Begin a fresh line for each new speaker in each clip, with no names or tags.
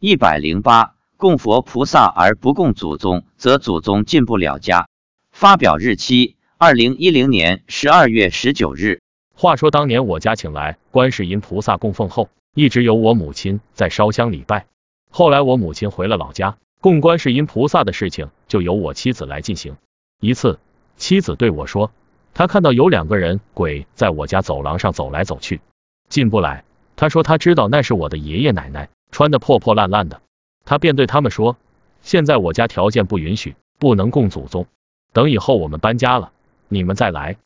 一百零八，供佛菩萨而不供祖宗，则祖宗进不了家。发表日期：二零一零年十二月十九日。
话说当年我家请来观世音菩萨供奉后，一直由我母亲在烧香礼拜。后来我母亲回了老家，供观世音菩萨的事情就由我妻子来进行。一次，妻子对我说，她看到有两个人鬼在我家走廊上走来走去，进不来。她说她知道那是我的爷爷奶奶，穿的破破烂烂的。他便对他们说，现在我家条件不允许，不能供祖宗，等以后我们搬家了，你们再来。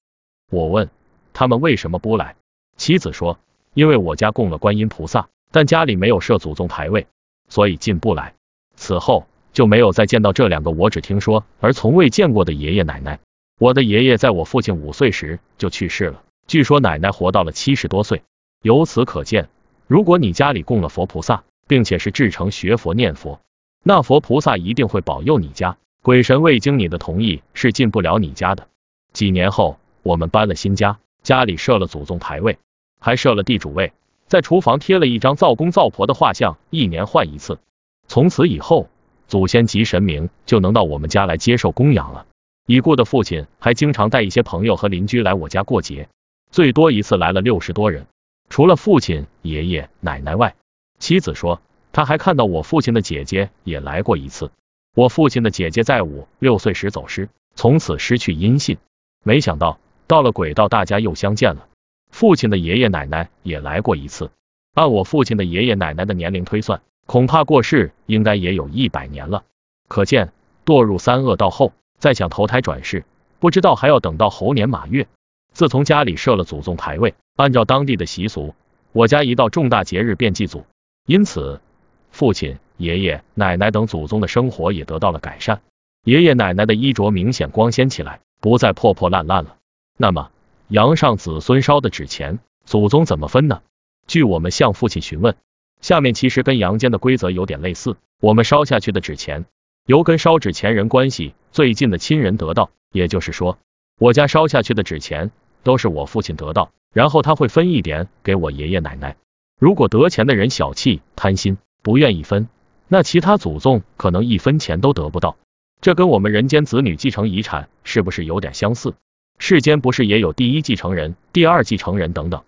我问。他们为什么不来？妻子说，因为我家供了观音菩萨，但家里没有设祖宗牌位，所以进不来。此后就没有再见到这两个我只听说而从未见过的爷爷奶奶。我的爷爷在我父亲五岁时就去世了，据说奶奶活到了七十多岁。由此可见，如果你家里供了佛菩萨，并且是至诚学佛念佛，那佛菩萨一定会保佑你家。鬼神未经你的同意是进不了你家的。几年后，我们搬了新家。家里设了祖宗牌位，还设了地主位，在厨房贴了一张灶公灶婆的画像，一年换一次。从此以后，祖先及神明就能到我们家来接受供养了。已故的父亲还经常带一些朋友和邻居来我家过节，最多一次来了六十多人。除了父亲、爷爷、奶奶外，妻子说，他还看到我父亲的姐姐也来过一次。我父亲的姐姐在五六岁时走失，从此失去音信。没想到。到了轨道，大家又相见了。父亲的爷爷奶奶也来过一次。按我父亲的爷爷奶奶的年龄推算，恐怕过世应该也有一百年了。可见堕入三恶道后，再想投胎转世，不知道还要等到猴年马月。自从家里设了祖宗牌位，按照当地的习俗，我家一到重大节日便祭祖，因此父亲、爷爷奶奶等祖宗的生活也得到了改善。爷爷奶奶的衣着明显光鲜起来，不再破破烂烂了。那么，阳上子孙烧的纸钱，祖宗怎么分呢？据我们向父亲询问，下面其实跟阳间的规则有点类似。我们烧下去的纸钱，由跟烧纸钱人关系最近的亲人得到，也就是说，我家烧下去的纸钱都是我父亲得到，然后他会分一点给我爷爷奶奶。如果得钱的人小气、贪心，不愿意分，那其他祖宗可能一分钱都得不到。这跟我们人间子女继承遗产是不是有点相似？世间不是也有第一继承人、第二继承人等等？